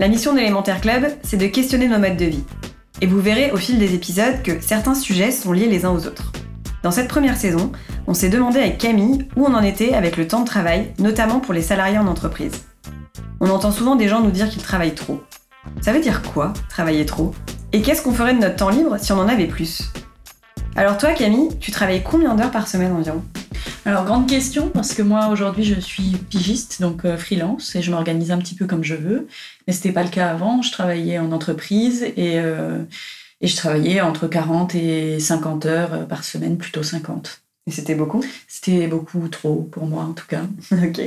La mission de l'Élémentaire Club, c'est de questionner nos modes de vie. Et vous verrez au fil des épisodes que certains sujets sont liés les uns aux autres. Dans cette première saison, on s'est demandé avec Camille où on en était avec le temps de travail, notamment pour les salariés en entreprise. On entend souvent des gens nous dire qu'ils travaillent trop. Ça veut dire quoi, travailler trop? Et qu'est-ce qu'on ferait de notre temps libre si on en avait plus? Alors toi, Camille, tu travailles combien d'heures par semaine environ? Alors, grande question, parce que moi, aujourd'hui, je suis pigiste, donc euh, freelance, et je m'organise un petit peu comme je veux. Mais ce n'était pas le cas avant. Je travaillais en entreprise et, euh, je travaillais entre 40 et 50 heures euh, par semaine, plutôt 50. Et c'était beaucoup? C'était beaucoup trop pour moi, en tout cas. Ok.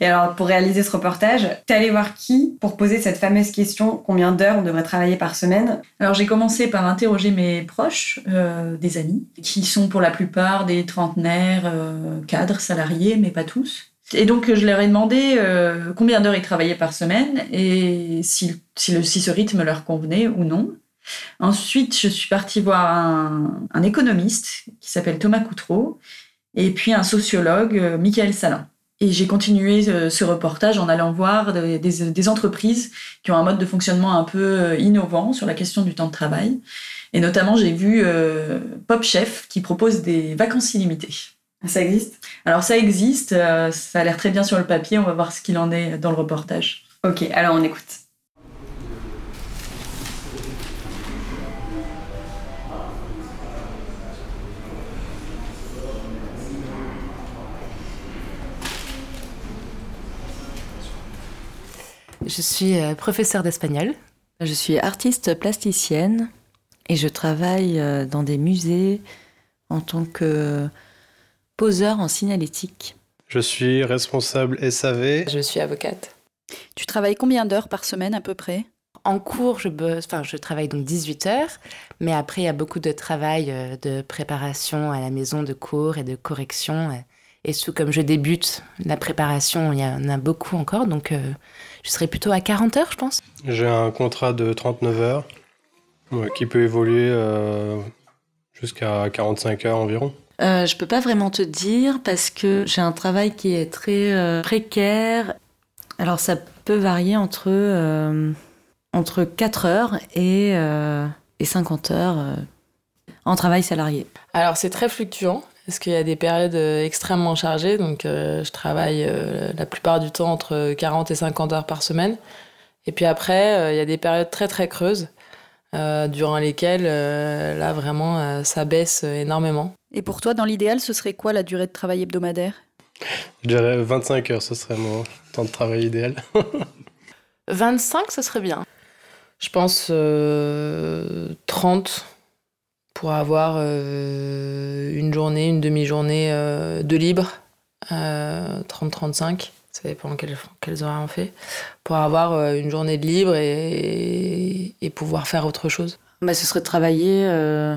Et alors, pour réaliser ce reportage, t'es allé voir qui pour poser cette fameuse question combien d'heures on devrait travailler par semaine? Alors, j'ai commencé par interroger mes proches, euh, des amis, qui sont pour la plupart des trentenaires, euh, cadres, salariés, mais pas tous. Et donc, je leur ai demandé euh, combien d'heures ils travaillaient par semaine et si, si, le, si ce rythme leur convenait ou non. Ensuite, je suis partie voir un, un économiste qui s'appelle Thomas Coutreau et puis un sociologue, euh, Michael Salin. Et j'ai continué euh, ce reportage en allant voir des, des- des entreprises qui ont un mode de fonctionnement un peu euh, innovant sur la question du temps de travail. Et notamment, j'ai vu euh, Pop Chef qui propose des vacances illimitées. Ça existe? Alors ça existe, euh, ça a l'air très bien sur le papier, on va voir ce qu'il en est dans le reportage. Ok, alors on écoute. Je suis euh, professeure d'espagnol. Je suis artiste plasticienne et je travaille euh, dans des musées en tant que poseur en signalétique. Je suis responsable SAV. Je suis avocate. Tu travailles combien d'heures par semaine à peu près? En cours, je, bosse- enfin, je travaille donc 18 heures, mais après, il y a beaucoup de travail euh, de préparation à la maison, de cours et de correction. Et sous, comme je débute la préparation, il y en a beaucoup encore, donc euh, je serai plutôt à 40 heures, je pense. J'ai un contrat de 39 heures ouais, qui peut évoluer euh, jusqu'à 45 heures environ. Euh, je peux pas vraiment te dire parce que j'ai un travail qui est très euh, précaire. Alors ça peut varier entre, euh, entre 4 heures et, euh, et 50 heures euh, en travail salarié. Alors c'est très fluctuant parce qu'il y a des périodes euh, extrêmement chargées. Donc euh, je travaille euh, la plupart du temps entre 40 et 50 heures par semaine. Et puis après, euh, il y a des périodes très très creuses euh, durant lesquelles euh, là vraiment euh, ça baisse énormément. Et pour toi, dans l'idéal, ce serait quoi la durée de travail hebdomadaire? Je dirais 25 heures, ce serait mon temps de travail idéal. 25, ce serait bien. Je pense euh, 30 pour avoir euh, une journée, une demi-journée euh, de libre. Euh, 30-35, ça dépend quels, quels horaires on fait. Pour avoir euh, une journée de libre et, et pouvoir faire autre chose. Bah, ce serait de travailler euh,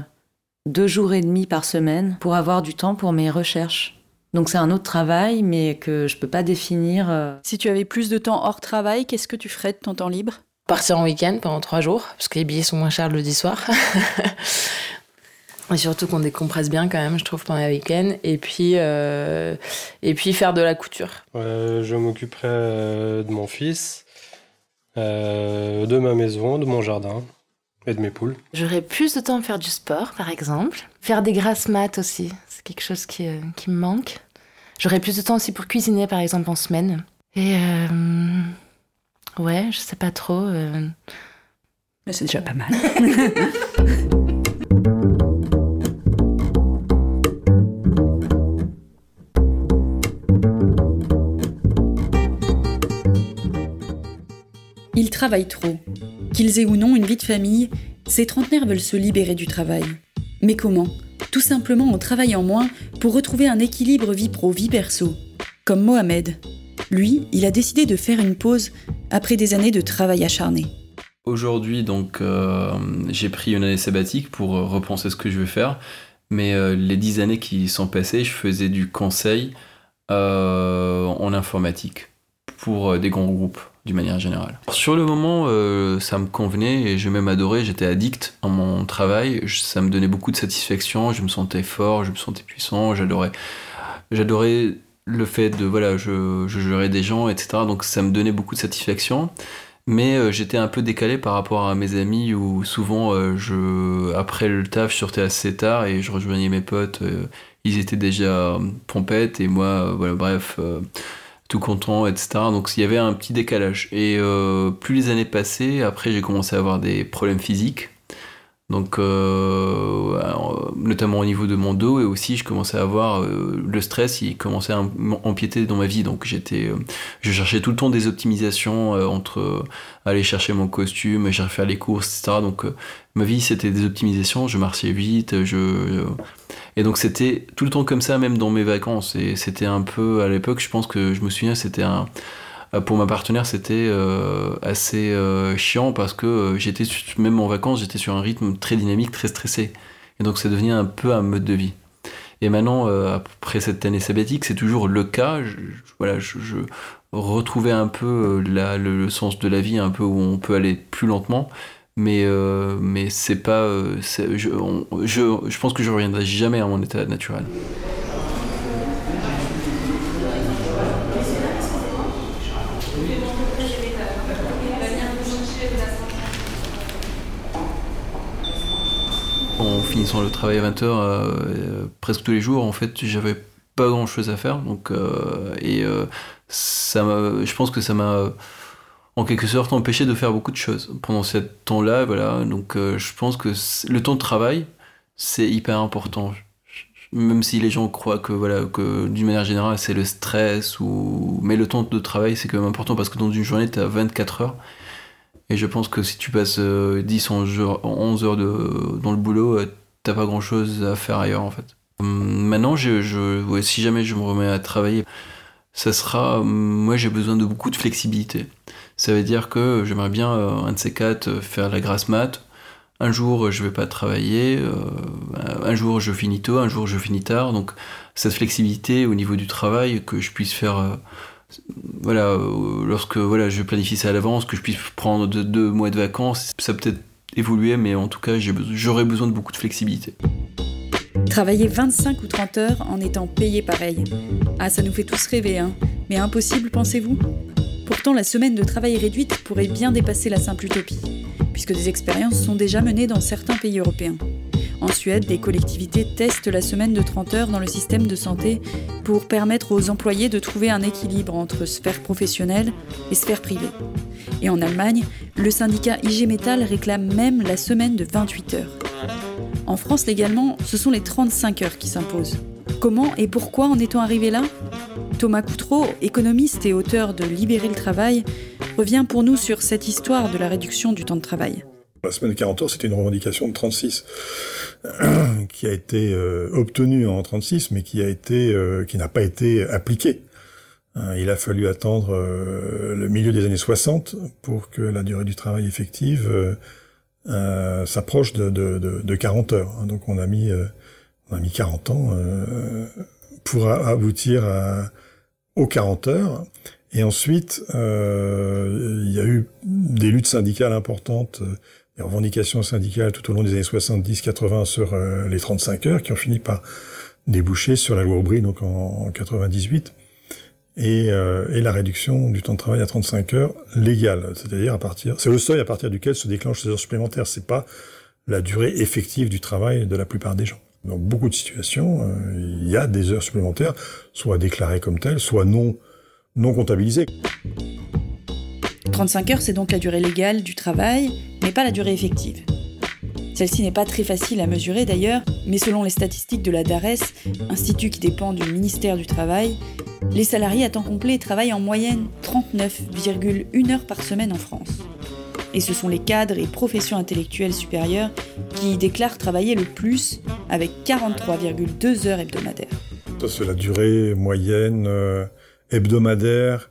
deux jours et demi par semaine pour avoir du temps pour mes recherches. Donc c'est un autre travail, mais que je peux pas définir. euh, Si tu avais plus de temps hors travail, qu'est-ce que tu ferais de ton temps libre? Partir en week-end pendant trois jours, parce que les billets sont moins chers le jeudi soir. Et surtout qu'on décompresse bien quand même, je trouve, pendant les week-ends. Et puis, euh, et puis faire de la couture. Euh, je m'occuperai euh, de mon fils, euh, de ma maison, de mon jardin et de mes poules. J'aurais plus de temps à faire du sport, par exemple. Faire des grasses maths aussi, c'est quelque chose qui, euh, qui me manque. J'aurais plus de temps aussi pour cuisiner, par exemple, en semaine. Et euh, ouais, je sais pas trop. euh, Mais c'est déjà pas mal. travaillent trop. Qu'ils aient ou non une vie de famille, ces trentenaires veulent se libérer du travail. Mais comment? Tout simplement en travaillant moins pour retrouver un équilibre vie pro-vie perso. Comme Mohamed. Lui, il a décidé de faire une pause après des années de travail acharné. Aujourd'hui, donc, euh, j'ai pris une année sabbatique pour euh, repenser ce que je vais faire. Mais euh, les dix années qui sont passées, je faisais du conseil en informatique pour des grands groupes d'une manière générale. Sur le moment, ça me convenait et j'ai même adoré, j'étais addict à mon travail, ça me donnait beaucoup de satisfaction, je me sentais fort, je me sentais puissant, j'adorais, j'adorais le fait de, voilà, je, je gérais des gens, etc. Donc ça me donnait beaucoup de satisfaction. Mais euh, j'étais un peu décalé par rapport à mes amis où souvent, euh, je, après le taf, je sortais assez tard et je rejoignais mes potes. Euh, ils étaient déjà pompettes et moi, voilà, bref, tout content, etc. Donc il y avait un petit décalage. Et plus les années passaient, après j'ai commencé à avoir des problèmes physiques. Donc, euh, notamment au niveau de mon dos, et aussi je commençais à avoir euh, le stress, il commençait à empiéter dans ma vie. Donc, j'étais, euh, je cherchais tout le temps des optimisations entre aller chercher mon costume, faire les courses, etc. Donc, ma vie c'était des optimisations, je marchais vite, je, et donc c'était tout le temps comme ça, même dans mes vacances. Et c'était un peu à l'époque, je pense que je me souviens, c'était un euh, pour ma partenaire, c'était euh, assez euh, chiant parce que j'étais, même en vacances, j'étais sur un rythme très dynamique, très stressé. Et donc, c'est devenu un peu un mode de vie. Et maintenant, après cette année sabbatique, c'est toujours le cas. Je, voilà, je, retrouvais un peu le, sens de la vie, un peu où on peut aller plus lentement. Mais, mais c'est pas. je, je, je pense que je reviendrai jamais à mon état naturel. en finissant le travail à 20h euh, presque tous les jours, en fait, j'avais pas grand chose à faire. Donc, euh, et euh, ça je pense que ça m'a en quelque sorte empêché de faire beaucoup de choses pendant ce temps-là. Voilà, donc je pense que le temps de travail, c'est hyper important. Même si les gens croient que voilà que d'une manière générale c'est le stress ou mais le temps de travail c'est quand même important parce que dans une journée tu as 24 heures et je pense que si tu passes 10, euh, 11 heures de, dans le boulot, euh, t'as pas grand chose à faire ailleurs en fait. Hum, maintenant, si jamais je me remets à travailler, ça sera. Moi, j'ai besoin de beaucoup de flexibilité. Ça veut dire que j'aimerais bien, euh, un de ces quatre, faire la grasse mat. Un jour, je vais pas travailler. un jour, je finis tôt. Un jour, je finis tard. Donc, cette flexibilité au niveau du travail, que je puisse faire voilà, euh, lorsque voilà, je planifie ça à l'avance, que je puisse prendre deux, mois de vacances, ça peut-être évoluer, mais en tout cas, j'aurais besoin de beaucoup de flexibilité. Travailler 25 ou 30 heures en étant payé pareil. Ah, ça nous fait tous rêver, hein. Mais impossible, pensez-vous? Pourtant, la semaine de travail réduite pourrait bien dépasser la simple utopie, puisque des expériences sont déjà menées dans certains pays européens. En Suède, des collectivités testent la semaine de 30 heures dans le système de santé pour permettre aux employés de trouver un équilibre entre sphère professionnelle et sphère privée. Et en Allemagne, le syndicat IG Metall réclame même la semaine de 28 heures. En France légalement, ce sont les 35 heures qui s'imposent. Comment et pourquoi en est-on arrivé là? Thomas Coutreau, économiste et auteur de Libérer le travail, revient pour nous sur cette histoire de la réduction du temps de travail. La semaine de 40 heures, c'était une revendication de 36 qui a été euh, obtenue en 36, mais qui a été, euh, qui n'a pas été appliquée. Hein, il a fallu attendre euh, le milieu des années 60 pour que la durée du travail effective s'approche de, de, de, 40 heures. Hein, donc on a mis, on a mis 40 ans pour aboutir aux 40 heures. Et ensuite, il y a eu des luttes syndicales importantes les revendications syndicales tout au long des années 70-80 sur euh, les 35 heures qui ont fini par déboucher sur la loi Aubry donc en, 98 et, euh, et, la réduction du temps de travail à 35 heures légale, c'est-à-dire à partir c'est le seuil à partir duquel se déclenchent ces heures supplémentaires, c'est pas la durée effective du travail de la plupart des gens. Dans beaucoup de situations, euh, il y a des heures supplémentaires, soit déclarées comme telles, soit non non comptabilisées. 35 heures, c'est donc la durée légale du travail, mais pas la durée effective. Celle-ci n'est pas très facile à mesurer d'ailleurs, mais selon les statistiques de la DARES, institut qui dépend du ministère du Travail, les salariés à temps complet travaillent en moyenne 39,1 heures par semaine en France. Et ce sont les cadres et professions intellectuelles supérieures qui déclarent travailler le plus, avec 43,2 heures hebdomadaires. C'est la durée moyenne euh, hebdomadaire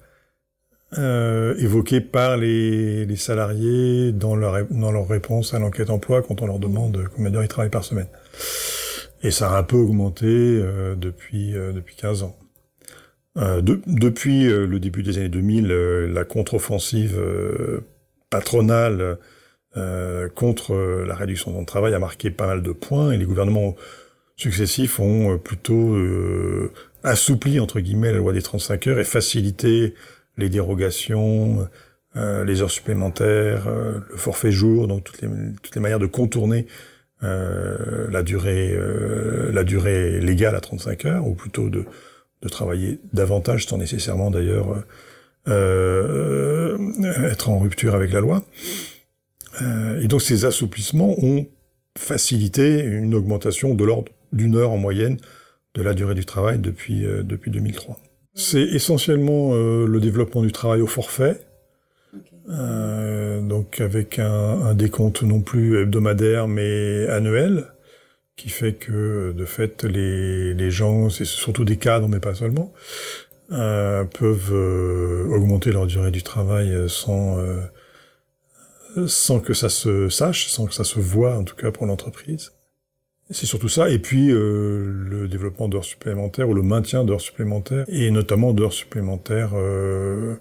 euh, par les, les salariés dans leur, dans leur réponse à l'enquête emploi quand on leur demande combien d'heures ils travaillent par semaine. Et ça a un peu augmenté euh, depuis, euh, depuis 15 ans. Euh, de, depuis euh, le début des années 2000, euh, la contre-offensive patronale contre la réduction de temps de travail a marqué pas mal de points et les gouvernements successifs ont plutôt assoupli entre guillemets la loi des 35 heures et facilité les dérogations, euh, les heures supplémentaires, euh, le forfait jour, donc toutes les, toutes les manières de contourner euh, la durée la durée légale à 35 heures, ou plutôt de, de travailler davantage sans nécessairement d'ailleurs être en rupture avec la loi. et donc ces assouplissements ont facilité une augmentation de l'ordre d'une heure en moyenne de la durée du travail depuis, depuis 2003. C'est essentiellement euh, le développement du travail au forfait, euh, donc avec un, un, décompte non plus hebdomadaire mais annuel, qui fait que de fait les, les gens, c'est surtout des cadres mais pas seulement, euh, peuvent euh, augmenter leur durée du travail sans euh, sans que ça se sache, sans que ça se voit en tout cas pour l'entreprise. C'est surtout ça, et puis euh, le développement d'heures supplémentaires ou le maintien d'heures supplémentaires, et notamment d'heures supplémentaires euh,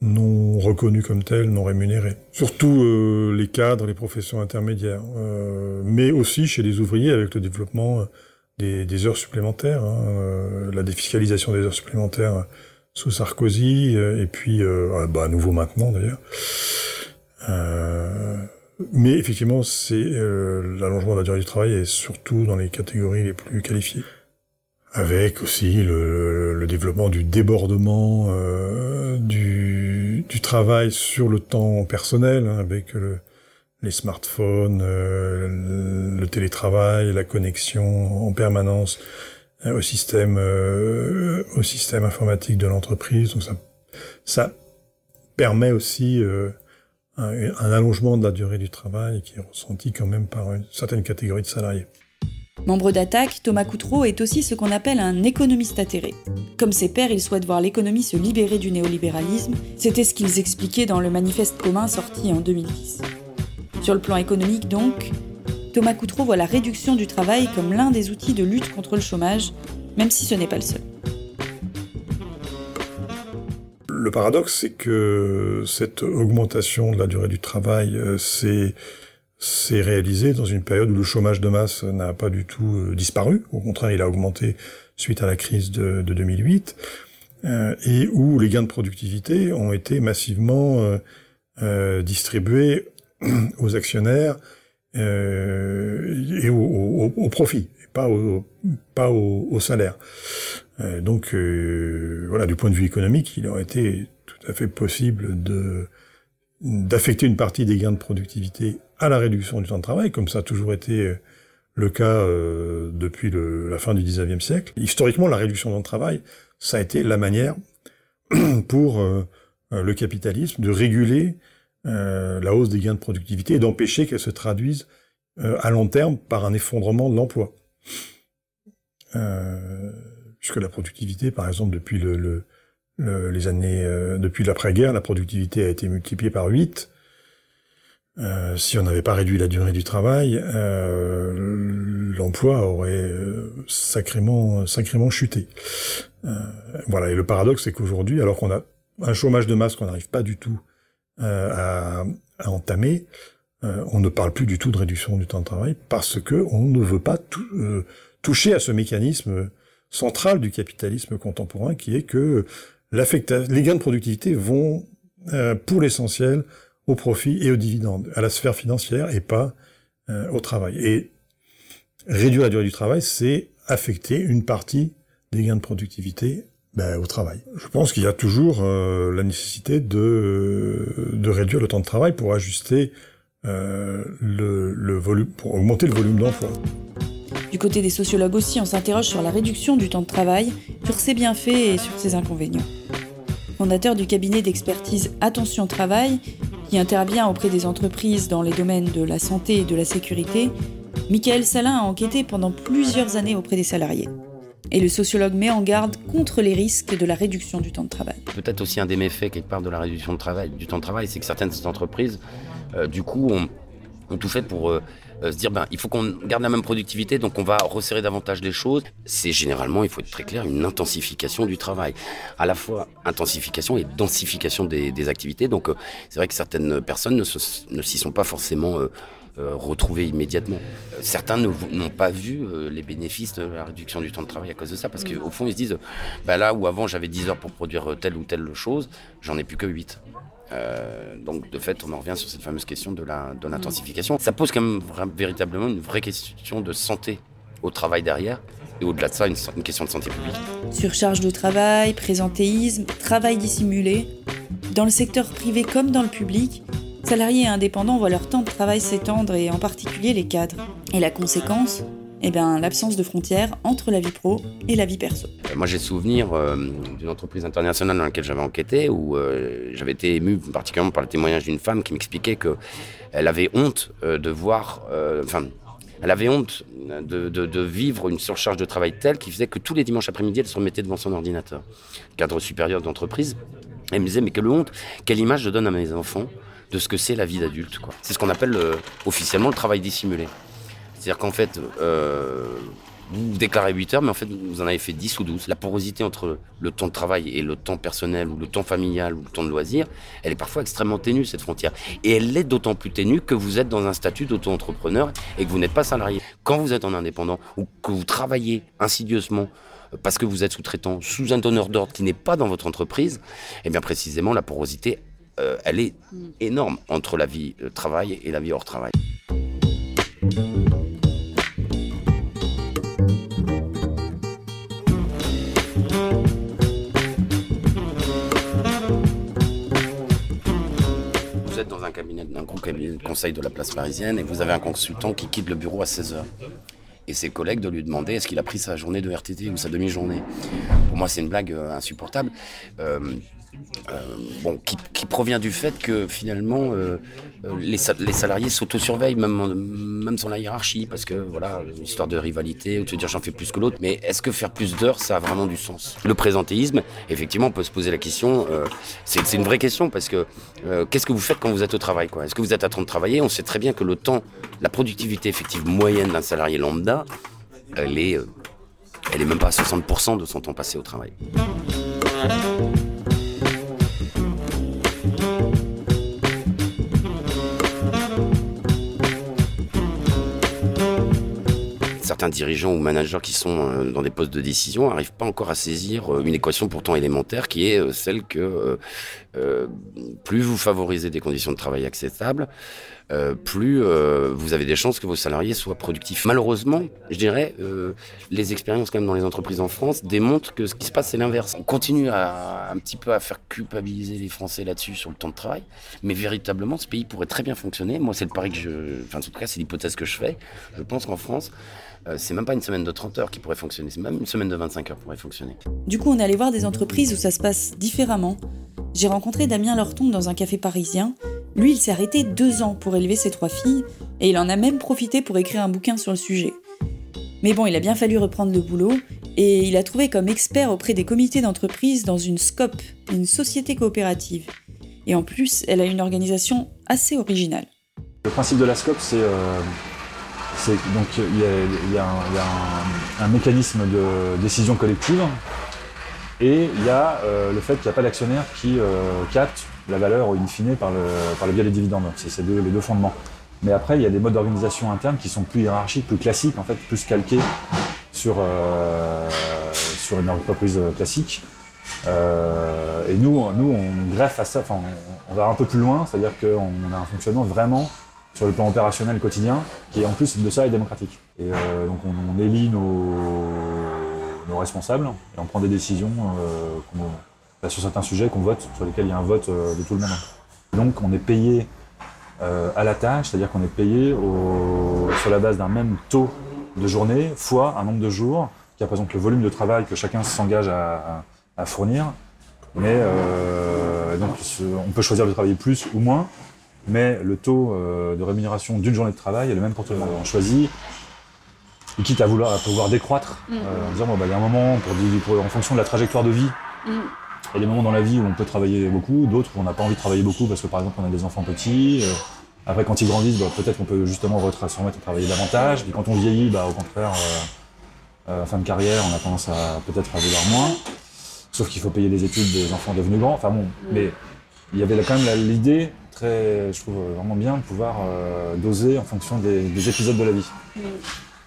non reconnues comme telles, non rémunérées. Surtout euh, les cadres, les professions intermédiaires, euh, mais aussi chez les ouvriers avec le développement des, des heures supplémentaires, hein, euh, la défiscalisation des heures supplémentaires sous Sarkozy, et puis bah, à nouveau maintenant d'ailleurs. Mais effectivement, c'est euh, l'allongement de la durée du travail est surtout dans les catégories les plus qualifiées. Avec aussi le, le développement du débordement euh, du, du, travail sur le temps personnel, hein, avec le, les smartphones, euh, le télétravail, la connexion en permanence euh, au système euh, au système informatique de l'entreprise. Donc ça, ça permet aussi un, allongement de la durée du travail qui est ressenti quand même par une certaine catégorie de salariés. Membre d'Attaque, Thomas Coutreau est aussi ce qu'on appelle un économiste atterré. Comme ses pairs, il souhaite voir l'économie se libérer du néolibéralisme. C'était ce qu'ils expliquaient dans le manifeste commun sorti en 2010. Sur le plan économique donc, Thomas Coutreau voit la réduction du travail comme l'un des outils de lutte contre le chômage, même si ce n'est pas le seul. Le paradoxe, c'est que cette augmentation de la durée du travail euh, s'est c'est réalisé dans une période où le chômage de masse n'a pas du tout euh, disparu. Au contraire, il a augmenté suite à la crise de, de 2008 euh, et où les gains de productivité ont été massivement distribués aux actionnaires et au, au, profit, et pas au salaire. Euh, donc euh, voilà, du point de vue économique, il aurait été tout à fait possible de d'affecter une partie des gains de productivité à la réduction du temps de travail, comme ça a toujours été euh, le cas euh, depuis le, la fin du 19e siècle. Historiquement, la réduction du temps de travail, ça a été la manière pour euh, le capitalisme de réguler la hausse des gains de productivité et d'empêcher qu'elle se traduise à long terme par un effondrement de l'emploi. Euh, puisque la productivité, par exemple, depuis le, le, le les années, euh, depuis l'après-guerre, la productivité a été multipliée par 8. Euh, si on n'avait pas réduit la durée du travail, euh, l'emploi aurait euh, sacrément, sacrément chuté. Euh, voilà. Et le paradoxe, c'est qu'aujourd'hui, alors qu'on a un chômage de masse qu'on n'arrive pas du tout à, à, entamer, on ne parle plus du tout de réduction du temps de travail parce que on ne veut pas tout, toucher à ce mécanisme centrale du capitalisme contemporain, qui est que les gains de productivité vont, euh, pour l'essentiel, au profit et aux dividendes, à la sphère financière et pas euh, au travail. Et réduire la durée du travail, c'est affecter une partie des gains de productivité ben, au travail. Je pense qu'il y a toujours euh, la nécessité de, de réduire le temps de travail pour ajuster le, le volume, pour augmenter le volume d'emploi. Du côté des sociologues aussi, on s'interroge sur la réduction du temps de travail, sur ses bienfaits et sur ses inconvénients. Fondateur du cabinet d'expertise Attention Travail, qui intervient auprès des entreprises dans les domaines de la santé et de la sécurité, Michael Salin a enquêté pendant plusieurs années auprès des salariés. Et le sociologue met en garde contre les risques de la réduction du temps de travail. Peut-être aussi un des méfaits quelque part de la réduction de du temps de travail, c'est que certaines entreprises, euh, du coup, ont, ont, tout fait pour euh, se dire ben, il faut qu'on garde la même productivité, donc on va resserrer davantage les choses. C'est généralement, il faut être très clair, une intensification du travail. À la fois intensification et densification des, activités. Donc euh, c'est vrai que certaines personnes ne, s'y sont pas forcément euh, retrouver immédiatement. Euh, certains n'ont pas vu euh, les bénéfices de la réduction du temps de travail à cause de ça, parce qu'au fond, ils se disent, bah là où avant j'avais 10 heures pour produire telle ou telle chose, j'en ai plus que 8. Donc de fait, on en revient sur cette fameuse question de l'intensification. Ça pose quand même véritablement une vraie question de santé au travail derrière, et au-delà de ça, une, une, question de santé publique. Surcharge de travail, présentéisme, travail dissimulé. Dans le secteur privé comme dans le public, Salariés et indépendants voient leur temps de travail s'étendre et en particulier les cadres. Et la conséquence? Eh bien, l'absence de frontières entre la vie pro et la vie perso. Euh, moi, j'ai souvenir euh, d'une entreprise internationale dans laquelle j'avais enquêté, où euh, j'avais été ému particulièrement par le témoignage d'une femme qui m'expliquait qu'elle avait honte de voir, enfin, elle avait honte de, de, vivre une surcharge de travail telle qui faisait que tous les dimanches après-midi, elle se remettait devant son ordinateur. Cadre supérieur d'entreprise, elle me disait, mais quelle honte, quelle image je donne à mes enfants de ce que c'est la vie d'adulte. C'est ce qu'on appelle officiellement le travail dissimulé. C'est-à-dire qu'en fait, euh, vous déclarez 8 heures, mais en fait, vous en avez fait 10 ou 12. La porosité entre le temps de travail et le temps personnel, ou le temps familial, ou le temps de loisir, elle est parfois extrêmement ténue, cette frontière. Et elle l'est d'autant plus ténue que vous êtes dans un statut d'auto-entrepreneur et que vous n'êtes pas salarié. Quand vous êtes en indépendant, ou que vous travaillez insidieusement, euh, parce que vous êtes sous-traitant, sous un donneur d'ordre qui n'est pas dans votre entreprise, eh bien précisément la porosité, euh, elle est énorme entre la vie de travail et la vie hors travail. D'un conseil de la place parisienne et vous avez un consultant qui quitte le bureau à 16h et ses collègues de lui demander est-ce qu'il a pris sa journée de RTT ou sa demi-journée. Pour moi, c'est une blague euh, insupportable. Euh, euh, bon, qui, provient du fait que finalement euh, euh les, salariés s'autosurveillent, même, même sans la hiérarchie, parce que voilà, une histoire de rivalité, ou de se dire j'en fais plus que l'autre. Mais est-ce que faire plus d'heures, ça a vraiment du sens? Le présentéisme, effectivement, on peut se poser la question, c'est une vraie question, parce que qu'est-ce que vous faites quand vous êtes au travail Est-ce que vous êtes à train de travailler? On sait très bien que le temps, la productivité effective moyenne d'un salarié lambda, elle est, elle est même pas à 60% de son temps passé au travail. Certains dirigeants ou managers qui sont euh, dans des postes de décision n'arrivent pas encore à saisir euh, une équation pourtant élémentaire qui est euh, celle que plus vous favorisez des conditions de travail acceptables, plus vous avez des chances que vos salariés soient productifs. Malheureusement, je dirais, les expériences quand même dans les entreprises en France démontrent que ce qui se passe, c'est l'inverse. On continue un petit peu à faire culpabiliser les Français là-dessus sur le temps de travail, mais véritablement, ce pays pourrait très bien fonctionner. Moi, c'est le pari que je... Enfin, en tout cas, c'est l'hypothèse que je fais. Je pense qu'en France, euh, c'est même pas une semaine de 30 heures qui pourrait fonctionner, c'est même une semaine de 25 heures qui pourrait fonctionner. Du coup, on est allé voir des entreprises où ça se passe différemment. J'ai rencontré Damien Lorton dans un café parisien. Lui, il s'est arrêté deux ans pour élever ses trois filles, et il en a même profité pour écrire un bouquin sur le sujet. Mais bon, il a bien fallu reprendre le boulot, et il a trouvé comme expert auprès des comités d'entreprise dans une SCOP, une société coopérative. Et en plus, elle a une organisation assez originale. Le principe de la SCOP, c'est euh, donc il y a, un, mécanisme de décision collective et il y a euh, le fait qu'il n'y a pas d'actionnaire qui euh, capte la valeur in fine par le, biais des dividendes. C'est les deux fondements. Mais après, il y a des modes d'organisation interne qui sont plus hiérarchiques, plus classiques, en fait, plus calqués sur, euh, sur une entreprise classique. et nous, nous, on greffe à ça, enfin, on va un peu plus loin, c'est-à-dire qu'on a un fonctionnement vraiment sur le plan opérationnel quotidien, qui en plus de ça est démocratique. Et euh, donc on, élit nos, responsables et on prend des décisions euh, bah, sur certains sujets qu'on vote, sur lesquels il y a un vote euh, de tout le monde. Donc on est payé à la tâche, c'est-à-dire qu'on est payé sur la base d'un même taux de journée fois un nombre de jours qui représente le volume de travail que chacun s'engage à, à fournir. Mais donc, on peut choisir de travailler plus ou moins, mais le taux euh, de rémunération d'une journée de travail est le même pour tout le monde. On choisit, et quitte à vouloir à pouvoir décroître, Mhm. euh, en disant bon, bah, il y a un moment, pour, di- pour- en fonction de la trajectoire de vie, Mm. il y a des moments dans la vie où on peut travailler beaucoup, d'autres où on n'a pas envie de travailler beaucoup parce que par exemple on a des enfants petits. euh, après quand ils grandissent, bah, peut-être qu'on peut justement se remettre à travailler davantage. Puis quand on vieillit, bah, au contraire, euh, euh, fin de carrière, on a tendance à peut-être à vouloir moins. Sauf qu'il faut payer les études des enfants devenus grands. Enfin bon, mais il y avait quand même l'idée très, je trouve vraiment bien de pouvoir euh, doser en fonction des, des épisodes de la vie.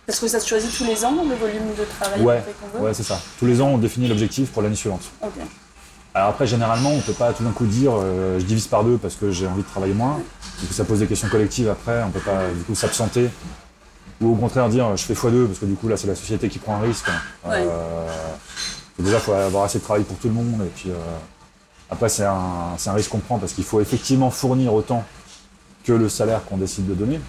Parce que ça se choisit tous les ans, le volume de travail Ouais, qu'on veut ouais, c'est ça. Tous les ans, on définit l'objectif pour l'année suivante. Alors après, généralement, on peut pas tout d'un coup dire euh, je divise par deux parce que j'ai envie de travailler moins. Du coup, ça pose des questions collectives après. On peut pas du coup s'absenter ou au contraire dire je fais x2 parce que du coup là c'est la société qui prend un risque. Ouais. Euh, déjà, il faut avoir assez de travail pour tout le monde et puis euh, après c'est un, risque qu'on prend parce qu'il faut effectivement fournir autant que le salaire qu'on décide de donner.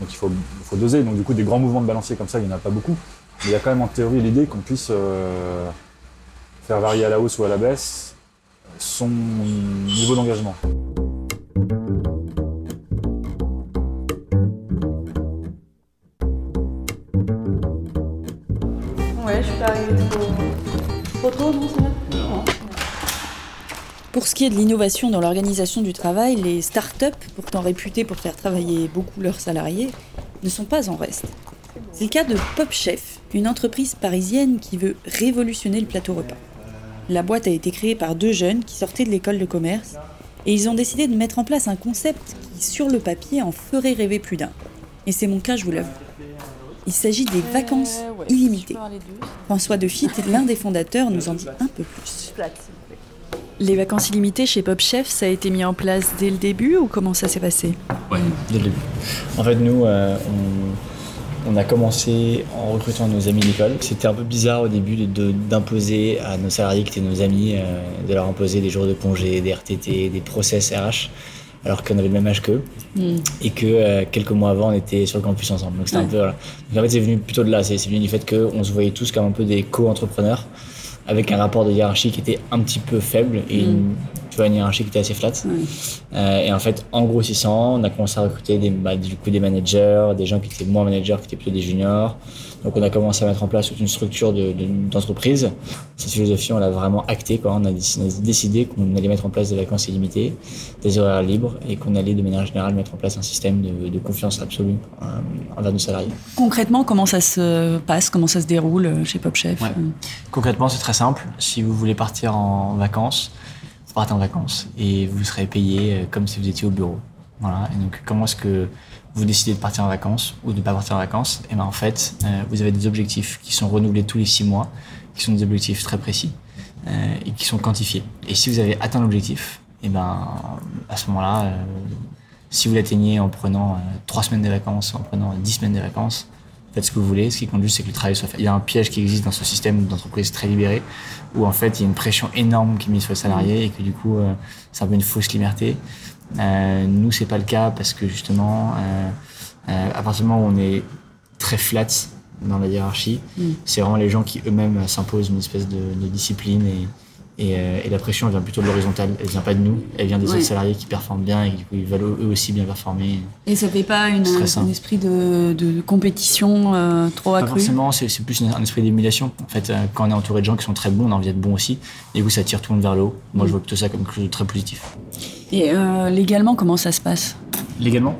Donc il faut, doser. Donc du coup, des grands mouvements de balancier comme ça, il n'y en a pas beaucoup. Mais il y a quand même en théorie l'idée qu'on puisse euh, faire varier à la hausse ou à la baisse son niveau d'engagement. Ouais, je suis pas arrivée trop. Trop trop, Pour ce qui est de l'innovation dans l'organisation du travail, les start-up, pourtant réputées pour faire travailler beaucoup leurs salariés, ne sont pas en reste. C'est le cas de Pop Chef, une entreprise parisienne qui veut révolutionner le plateau repas. La boîte a été créée par deux jeunes qui sortaient de l'école de commerce et ils ont décidé de mettre en place un concept qui, sur le papier, en ferait rêver plus d'un. Et c'est mon cas, je vous l'avoue. Il s'agit des vacances illimitées. François Defitte, l'un des fondateurs, nous en dit un peu plus. Les vacances illimitées chez Pop Chef, ça a été mis en place dès le début ou comment ça s'est passé Ouais, dès le début. En fait, nous, euh, on, on a commencé en recrutant nos amis d'école. C'était un peu bizarre au début de- de- d'imposer à nos salariés qui étaient nos amis, euh, de leur imposer des jours de congé, des RTT, des process RH, alors qu'on avait le même âge qu'eux. Hmm. Et que euh, quelques mois avant, on était sur le campus ensemble. Donc c'était un peu. Voilà. Donc en fait, c'est venu plutôt de là. C'est venu du fait qu'on se voyait tous comme un peu des co-entrepreneurs, avec un rapport de hiérarchie qui était un petit peu faible et une, tu vois, une hiérarchie qui était assez flat. Euh, et en fait, en grossissant, on a commencé à recruter des, bah, du coup, des managers, des gens qui étaient moins managers, qui étaient plutôt des juniors. Donc on a commencé à mettre en place toute une structure de- de- d'entreprise. Cette philosophie, on l'a vraiment actée. Quoi. On, a déc- on a décidé qu'on allait mettre en place des vacances illimitées, des horaires libres, et qu'on allait de manière générale mettre en place un système de, de confiance absolue euh, envers nos salariés. Concrètement, comment ça se passe? Comment ça se déroule euh, chez Pop Chef? Ouais. Concrètement, c'est très simple. Si vous voulez partir en vacances, vous partez en vacances et vous serez payé euh, comme si vous étiez au bureau. Voilà. Et donc, comment est-ce que vous décidez de partir en vacances ou de ne pas partir en vacances Et ben en fait, euh, vous avez des objectifs qui sont renouvelés tous les six mois, qui sont des objectifs très précis euh, et qui sont quantifiés. Et si vous avez atteint l'objectif, et ben à ce moment-là, euh, si vous l'atteignez en prenant euh, trois semaines de vacances, en prenant dix semaines de vacances, faites ce que vous voulez. Ce qui compte juste, c'est que le travail soit fait. Il y a un piège qui existe dans ce système d'entreprise très libéré, où en fait, il y a une pression énorme qui est mise sur les salariés et que du coup, euh, c'est un peu une fausse liberté. Euh, nous, c'est pas le cas parce que justement, euh, euh, à partir du moment où on est très flat dans la hiérarchie, Mm. c'est vraiment les gens qui eux-mêmes s'imposent une espèce de, de discipline et, et, euh, et la pression elle vient plutôt de l'horizontale, elle vient pas de nous, elle vient des Ouais. autres salariés qui performent bien et qui ils veulent eux aussi bien performer. Et ça fait pas une, un esprit de, de compétition euh, trop Pas accru? forcément, c'est plus un esprit d'émulation. En fait, euh, quand on est entouré de gens qui sont très bons, on a envie d'être bon aussi. Et du coup, ça tire tout le monde vers le haut. Moi, Mm. je vois plutôt ça comme quelque chose de très positif. Et euh, légalement, comment ça se passe? Légalement?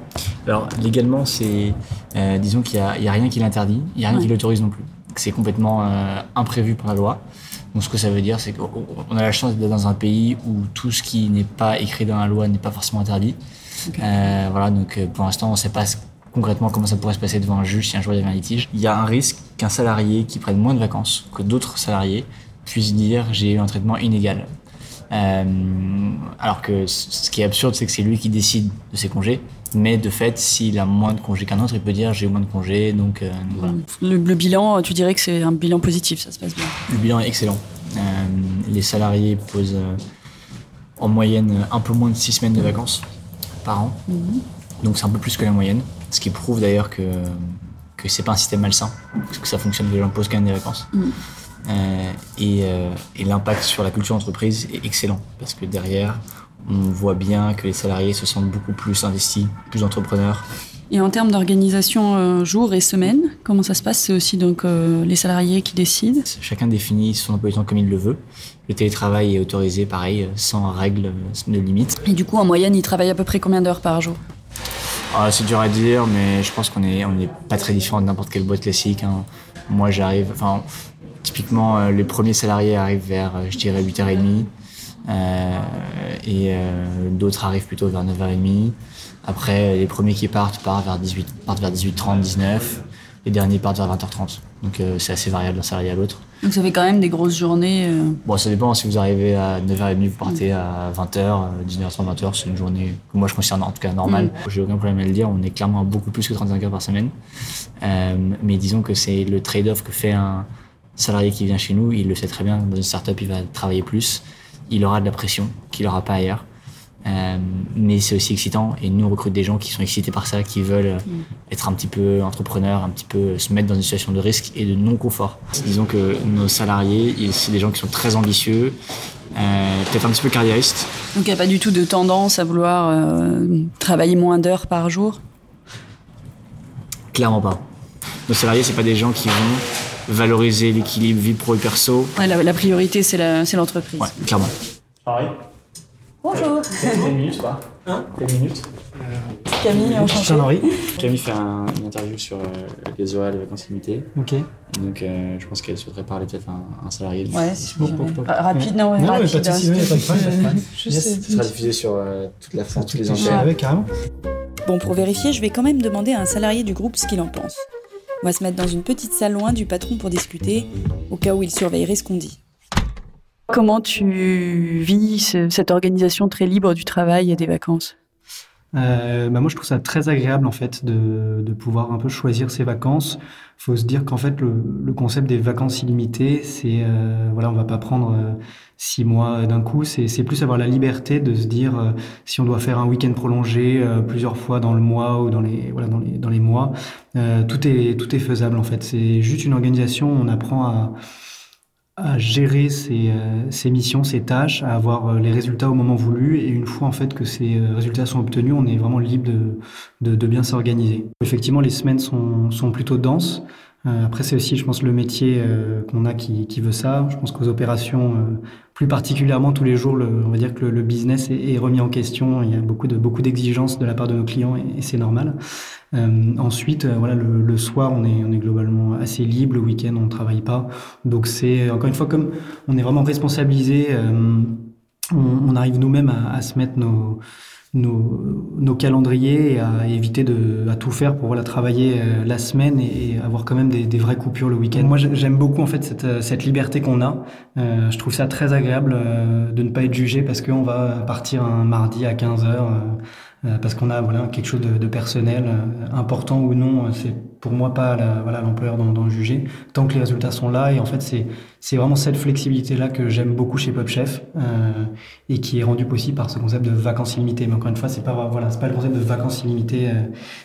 Alors, légalement, c'est. euh, disons qu'il n'y a, rien qui l'interdit, il n'y a rien Ouais. qui l'autorise non plus. C'est complètement euh, imprévu par la loi. Donc, ce que ça veut dire, c'est qu'on on a la chance d'être dans un pays où tout ce qui n'est pas écrit dans la loi n'est pas forcément interdit. Voilà, donc pour l'instant, on ne sait pas concrètement comment ça pourrait se passer devant un juge si un jour il y avait un litige. Il y a un risque qu'un salarié qui prenne moins de vacances que d'autres salariés puisse dire j'ai eu un traitement inégal. Euh, alors que ce qui est absurde, c'est que c'est lui qui décide de ses congés. Mais de fait, s'il a moins de congés qu'un autre, il peut dire j'ai eu moins de congés, donc, euh, voilà. le, le bilan, tu dirais que c'est un bilan positif, ça se passe bien. Le bilan est excellent. Euh, les salariés posent en moyenne un peu moins de 6 semaines de vacances. par an. Mhm. Donc c'est un peu plus que la moyenne. Ce qui prouve d'ailleurs que, que c'est pas un système malsain. Parce que ça fonctionne, que les gens posent quand même des vacances. Mhm. Et, euh, et l'impact sur la culture d'entreprise est excellent. Parce que derrière, on voit bien que les salariés se sentent beaucoup plus investis, plus entrepreneurs. Et en termes d'organisation euh, jour et semaine, comment ça se passe? C'est aussi donc euh, les salariés qui décident? Chacun définit son emploi du temps comme il le veut. Le télétravail est autorisé, pareil, sans règles de limite. Et du coup, en moyenne, ils travaillent à peu près combien d'heures par jour? Ah, c'est dur à dire, mais je pense qu'on est, on n'est pas très différent de n'importe quelle boîte classique. hein. Moi, j'arrive, enfin, typiquement, euh, les premiers salariés arrivent vers, euh, je dirais, 8h30. euh, et euh, d'autres arrivent plutôt vers 9h30. Après, les premiers qui partent partent vers 18, partent vers 18h30, 19 Les derniers partent vers 20h30. Donc, euh, c'est assez variable d'un salarié à l'autre. Donc ça fait quand même des grosses journées. euh, Bon, ça dépend. Si vous arrivez à 9h30, vous partez à 20h, 19h30, 20h, c'est une journée que moi je considère en tout cas normale. J'ai aucun problème à le dire. On est clairement beaucoup plus que 35 heures par semaine. Euh, mais disons que c'est le trade-off que fait un salarié qui vient chez nous. Il le sait très bien. Dans une startup, il va travailler plus. Il aura de la pression qu'il n'aura pas ailleurs. Euh, mais c'est aussi excitant et nous on recrute des gens qui sont excités par ça, qui veulent euh, être un petit peu entrepreneurs, un petit peu se mettre dans une situation de risque et de non-confort. Disons que nos salariés, ils- c'est des gens qui sont très ambitieux, euh, peut-être un petit peu carriéristes. Donc il n'y a pas du tout de tendance à vouloir euh, travailler moins d'heures par jour? Clairement pas. Nos salariés, c'est pas des gens qui vont valoriser l'équilibre vie pro et perso. Ouais, la, la priorité, c'est la- c'est l'entreprise. Ouais, clairement. Pareil. Bonjour T'as une minute, pas Hein T'as une minute Camille, enchanté. Jean-Henri. Camille fait un- une interview sur euh, les horaires, les vacances limitées. Ok. Et donc, euh, je pense qu'elle souhaiterait parler peut-être à un, un salarié. Ouais, si bon. Ra- rapide, non, ouais, Non, mais rapide, pas de soucis, hein, pas de euh, juste, Yes. Ce sera diffusé sur euh, toute la France, toutes les antennes. ouais, carrément. Bon, pour vérifier, je vais quand même demander à un salarié du groupe ce qu'il en pense. On va se mettre dans une petite salle loin du patron pour discuter, au cas où il surveillerait ce qu'on dit. Comment tu vis ce- cette organisation très libre du travail et des vacances? Euh, bah moi, je trouve ça très agréable en fait de, de pouvoir un peu choisir ses vacances. Faut se dire qu'en fait, le, le concept des vacances illimitées, c'est euh, voilà, on va pas prendre euh, six mois d'un coup. C'est c'est plus avoir la liberté de se dire euh, si on doit faire un week-end prolongé euh, plusieurs fois dans le mois ou dans les voilà dans les dans les mois, euh, tout est tout est faisable en fait. C'est juste une organisation. où On apprend à à gérer ses, euh, ses missions, ses tâches, à avoir euh, les résultats au moment voulu. Et une fois en fait que ces résultats sont obtenus, on est vraiment libre de, de, de bien s'organiser. Effectivement, les semaines sont, sont plutôt denses. Euh, après, c'est aussi, je pense, le métier euh, qu'on a qui, qui veut ça. Je pense qu'aux opérations, euh, plus particulièrement tous les jours, le, on va dire que le, le business est, est remis en question. Il y a beaucoup de beaucoup d'exigences de la part de nos clients et, et c'est normal. Euh, ensuite, euh, voilà, le, le soir, on est, on est globalement assez libre. Le week-end, on travaille pas. Donc c'est encore une fois comme on est vraiment responsabilisé. euh, on, on arrive nous-mêmes à, à se mettre nos nos, nos calendriers et à éviter de à tout faire pour voilà travailler euh, la semaine et, et avoir quand même des, des vraies coupures le week-end. Moi j'ai- j'aime beaucoup en fait cette, euh, cette liberté qu'on a. Euh, je trouve ça très agréable euh, de ne pas être jugé parce qu'on va partir un mardi à 15 heures euh, parce qu'on a voilà quelque chose de, de personnel euh, important ou non. euh, C'est pour moi pas la- voilà l'employeur d'en juger tant que les résultats sont là et en fait c'est c'est vraiment cette flexibilité là que j'aime beaucoup chez Pop Chef euh, et qui est rendue possible par ce concept de vacances illimitées. Mais encore une fois, c'est pas voilà, c'est pas le concept de vacances illimitées. euh,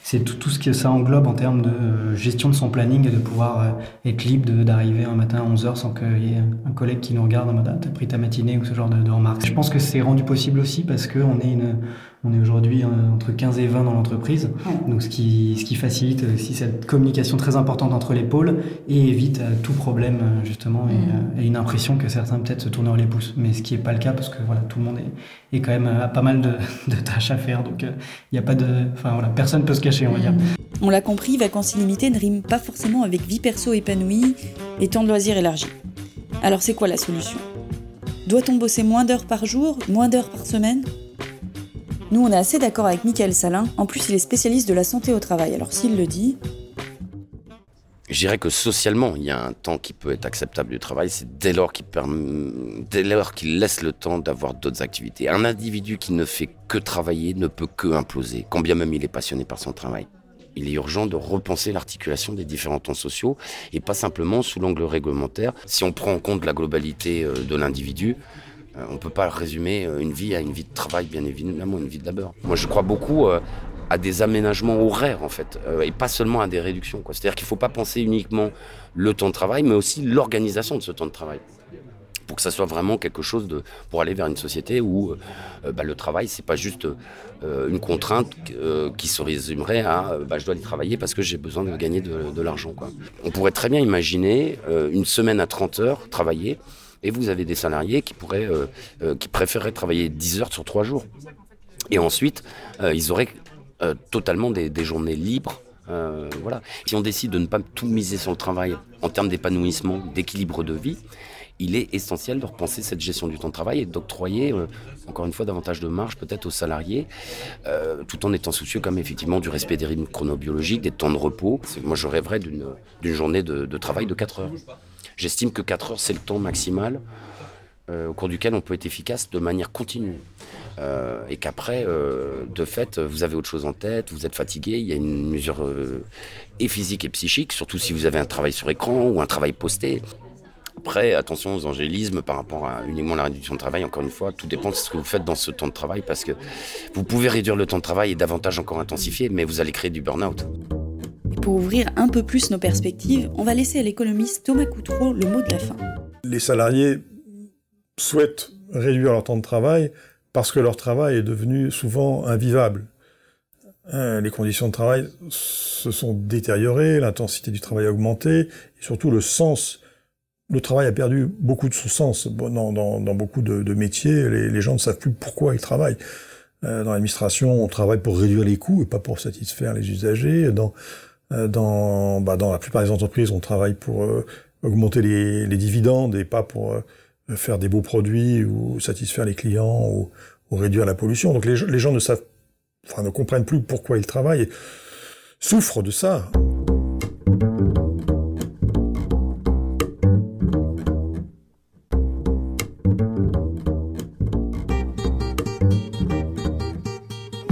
c'est tout, tout ce que ça englobe en termes de euh, gestion de son planning et de pouvoir euh, être libre d'arriver un matin à 11h sans qu'il y ait un collègue qui nous regarde en mode ah, t'as pris ta matinée ou ce genre de, de remarques. Je pense que c'est rendu possible aussi parce qu'on est une on est aujourd'hui euh, entre 15 et 20 dans l'entreprise, donc ce qui, ce qui facilite aussi cette communication très importante entre les pôles et évite euh, tout problème euh, justement et, euh, et une impression que certains peut-être se tournent les pouces, mais ce qui n'est pas le cas parce que voilà tout le monde est, est quand même euh, a pas mal de, de tâches à faire, donc euh, il n'y a pas de, enfin voilà personne peut se cacher on va dire. On l'a compris, vacances illimitées ne rime pas forcément avec vie perso épanouie et temps de loisirs élargi. Alors c'est quoi la solution? Doit-on bosser moins d'heures par jour, moins d'heures par semaine? Nous, on est assez d'accord avec Michael Salin. En plus, il est spécialiste de la santé au travail. Alors s'il le dit, Je dirais que socialement, il y a un temps qui peut être acceptable du travail, c'est dès lors qu'il dès lors qu'il laisse le temps d'avoir d'autres activités. Un individu qui ne fait que travailler ne peut que imploser, quand bien même il est passionné par son travail. Il est urgent de repenser l'articulation des différents temps sociaux et pas simplement sous l'angle réglementaire. Si on prend en compte la globalité euh, de l'individu, on ne peut pas résumer euh, une vie à une vie de travail, bien évidemment, une vie de labeur. Moi, je crois beaucoup euh, à des aménagements horaires, en fait, et pas seulement à des réductions. C'est-à-dire qu'il ne faut pas penser uniquement le temps de travail, mais aussi l'organisation de ce temps de travail pour que ça soit vraiment quelque chose de pour aller vers une société où bah, le travail c'est pas juste une contrainte qui se résumerait à bah, je dois aller travailler parce que j'ai besoin de gagner de, l'argent. On pourrait très bien imaginer une semaine à 30 heures travailler et vous avez des salariés qui, pourraient, euh, euh, qui préféreraient travailler 10 heures sur 3 jours. Et ensuite, euh, ils auraient totalement des, journées libres. voilà. Si on décide de ne pas tout miser sur le travail en termes d'épanouissement, d'équilibre de vie, il est essentiel de repenser cette gestion du temps de travail et d'octroyer, encore une fois, davantage de marge peut-être aux salariés, tout en étant soucieux comme effectivement du respect des rythmes chronobiologiques, des temps de repos. Moi, je rêverais d'une journée de, de, travail de 4 heures. J'estime que 4 heures, c'est le temps maximal euh, au cours duquel on peut être efficace de manière continue. Euh, et qu'après, euh, de fait, vous avez autre chose en tête, vous êtes fatigué, il y a une mesure et physique et psychique, surtout si vous avez un travail sur écran ou un travail posté. Après, attention aux angélismes par rapport à uniquement la réduction de travail. Encore une fois, tout dépend de ce que vous faites dans ce temps de travail parce que vous pouvez réduire le temps de travail et davantage encore intensifier, mais vous allez créer du burn-out. Pour ouvrir un peu plus nos perspectives, on va laisser à l'économiste Thomas Coutreau le mot de la fin. Les salariés souhaitent réduire leur temps de travail parce que leur travail est devenu souvent invivable. Hein, les conditions de travail se sont détériorées, l'intensité du travail a augmenté, et surtout le sens. Le travail a perdu beaucoup de son sens. Dans, beaucoup de, métiers, les, gens ne savent plus pourquoi ils travaillent. Euh, dans l'administration, on travaille pour réduire les coûts et pas pour satisfaire les usagers. Euh, dans, bah, dans la plupart des entreprises, on travaille pour euh, augmenter les, les, dividendes et pas pour euh, faire des beaux produits ou satisfaire les clients ou, ou réduire la pollution. Donc les, les, gens ne savent, enfin, ne comprennent plus pourquoi ils travaillent et souffrent de ça.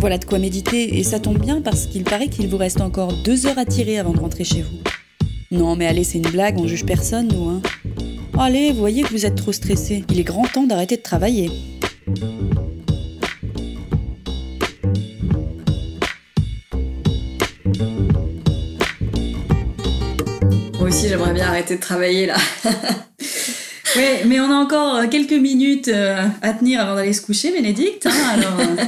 Voilà de quoi méditer, et ça tombe bien parce qu'il paraît qu'il vous reste encore deux heures à tirer avant de rentrer chez vous. Non mais allez, c'est une blague, on juge personne, nous, hein. Allez, voyez que vous êtes trop stressé. Il est grand temps d'arrêter de travailler. Moi aussi, j'aimerais bien arrêter de travailler là. oui, mais on a encore quelques minutes euh, à tenir avant d'aller se coucher, Bénédicte. Hein, alors,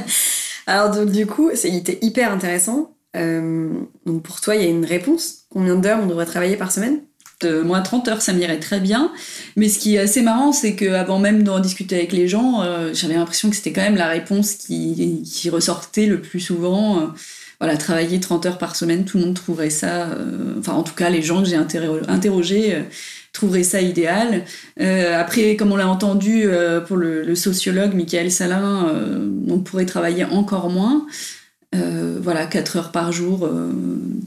euh. Alors du coup, c'était hyper intéressant. Euh, donc pour toi, il y a une réponse. Combien d'heures on devrait travailler par semaine? De moins 30 heures, ça m'irait très bien. Mais ce qui est assez marrant, c'est qu'avant même d'en discuter avec les gens, euh, j'avais l'impression que c'était quand même la réponse qui, ressortait le plus souvent. Euh, voilà, travailler 30 heures par semaine, tout le monde trouverait ça, enfin en tout cas les gens que j'ai interrogés trouverait ça idéal. Euh, après, comme on l'a entendu euh, pour le, sociologue Michael Salin, euh, on pourrait travailler encore moins. voilà, 4 heures par jour,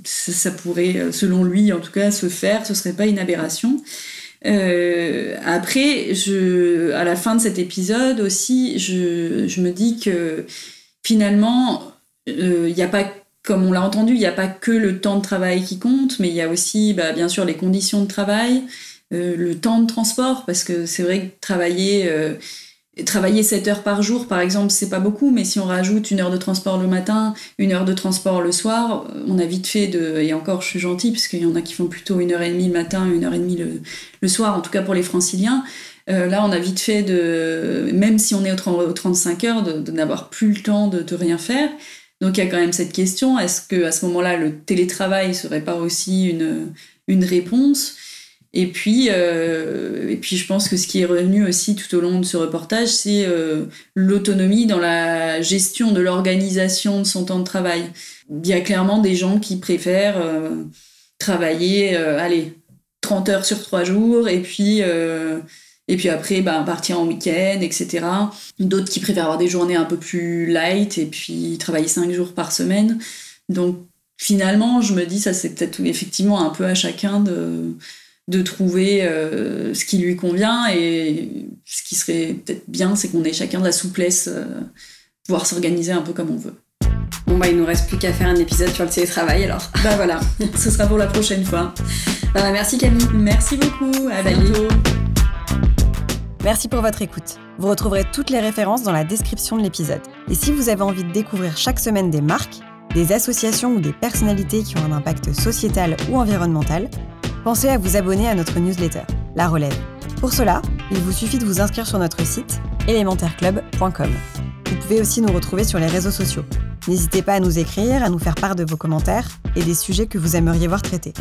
ça, pourrait, selon lui en tout cas, se faire, ce serait pas une aberration. après, je, à la fin de cet épisode aussi, je, je me dis que finalement, il n'y a pas comme on l'a entendu, il n'y a pas que le temps de travail qui compte, mais il y a aussi, bah, bien sûr, les conditions de travail, euh, le temps de transport, parce que c'est vrai que travailler, euh, travailler 7 heures par jour, par exemple, c'est pas beaucoup, mais si on rajoute une heure de transport le matin, une heure de transport le soir, on a vite fait de. Et encore, je suis gentille, parce qu'il y en a qui font plutôt une heure et demie le matin, une heure et demie le, soir, en tout cas pour les franciliens. Euh, là, on a vite fait de, même si on est aux 35 heures, de, n'avoir plus le temps de, de, rien faire. Donc il y a quand même cette question est-ce que à ce moment-là, le télétravail serait pas aussi une, une réponse? Et puis, euh, et puis, je pense que ce qui est revenu aussi tout au long de ce reportage, c'est euh, l'autonomie dans la gestion de l'organisation de son temps de travail. Il y a clairement des gens qui préfèrent euh, travailler, allez, 30 heures sur 3 jours, et puis, et puis après, ben, partir en week-end, etc. D'autres qui préfèrent avoir des journées un peu plus light, et puis travailler 5 jours par semaine. Donc, finalement, je me dis, ça c'est peut-être effectivement un peu à chacun de de trouver euh, ce qui lui convient et ce qui serait peut-être bien, c'est qu'on ait chacun de la souplesse, euh, pouvoir s'organiser un peu comme on veut. Bon bah il nous reste plus qu'à faire un épisode sur le télétravail alors. Bah voilà, ce sera pour la prochaine fois. Bah, merci Camille. Merci beaucoup, à bientôt. Merci pour votre écoute. Vous retrouverez toutes les références dans la description de l'épisode. Et si vous avez envie de découvrir chaque semaine des marques, des associations ou des personnalités qui ont un impact sociétal ou environnemental, pensez à vous abonner à notre newsletter, La Relève. Pour cela, il vous suffit de vous inscrire sur notre site élémentaireclub.com. Vous pouvez aussi nous retrouver sur les réseaux sociaux. N'hésitez pas à nous écrire, à nous faire part de vos commentaires et des sujets que vous aimeriez voir traités.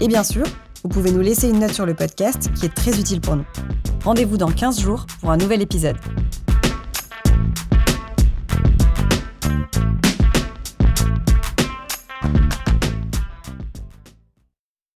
Et bien sûr, vous pouvez nous laisser une note sur le podcast qui est très utile pour nous. Rendez-vous dans 15 jours pour un nouvel épisode.